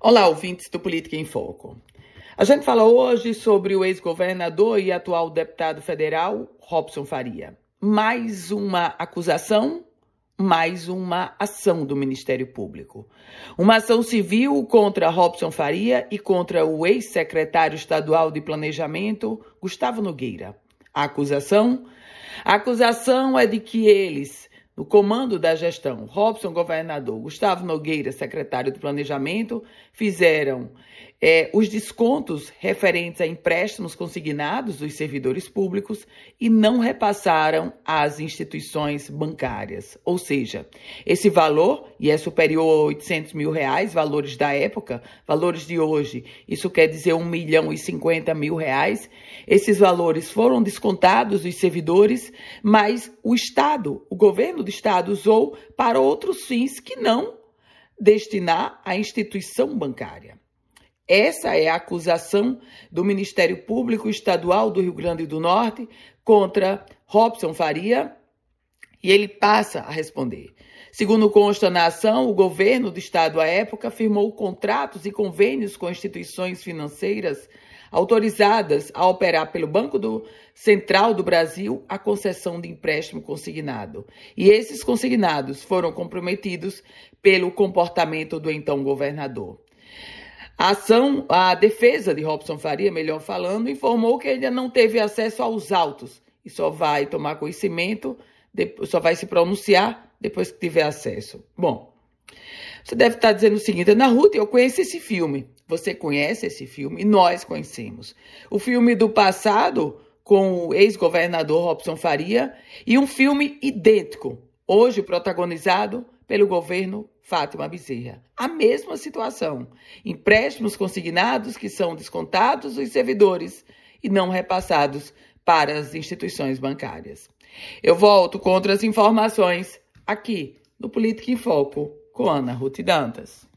Olá, ouvintes do Política em Foco. A gente fala hoje sobre o ex-governador e atual deputado federal Robson Faria. Mais uma acusação, mais uma ação do Ministério Público. Uma ação civil contra Robson Faria e contra o ex-secretário estadual de Planejamento, Gustavo Nogueira. A acusação? A acusação é de que eles no comando da gestão, Robson, governador, Gustavo Nogueira, secretário do Planejamento, fizeram é, os descontos referentes a empréstimos consignados dos servidores públicos e não repassaram às instituições bancárias. Ou seja, esse valor, e é superior a 800 mil reais, valores da época, valores de hoje, isso quer dizer 1 milhão e 50 mil reais, esses valores foram descontados dos servidores, mas o Estado, o governo do Estado usou para outros fins que não destinar à instituição bancária. Essa é a acusação do Ministério Público Estadual do Rio Grande do Norte contra Robson Faria e ele passa a responder. Segundo consta na ação, o governo do estado à época firmou contratos e convênios com instituições financeiras autorizadas a operar pelo Banco do Central do Brasil a concessão de empréstimo consignado. E esses consignados foram comprometidos pelo comportamento do então governador. A ação, a defesa de Robson Faria, melhor falando, informou que ainda não teve acesso aos autos e só vai tomar conhecimento, só vai se pronunciar depois que tiver acesso. Bom, você deve estar dizendo o seguinte: Ana Ruth, eu conheço esse filme. Você conhece esse filme? Nós conhecemos. O filme do passado com o ex-governador Robson Faria e um filme idêntico, hoje protagonizado pelo governo Fátima Bezerra. A mesma situação. Empréstimos consignados que são descontados dos servidores e não repassados para as instituições bancárias. Eu volto com outras informações aqui no Política em Foco com Ana Ruth Dantas.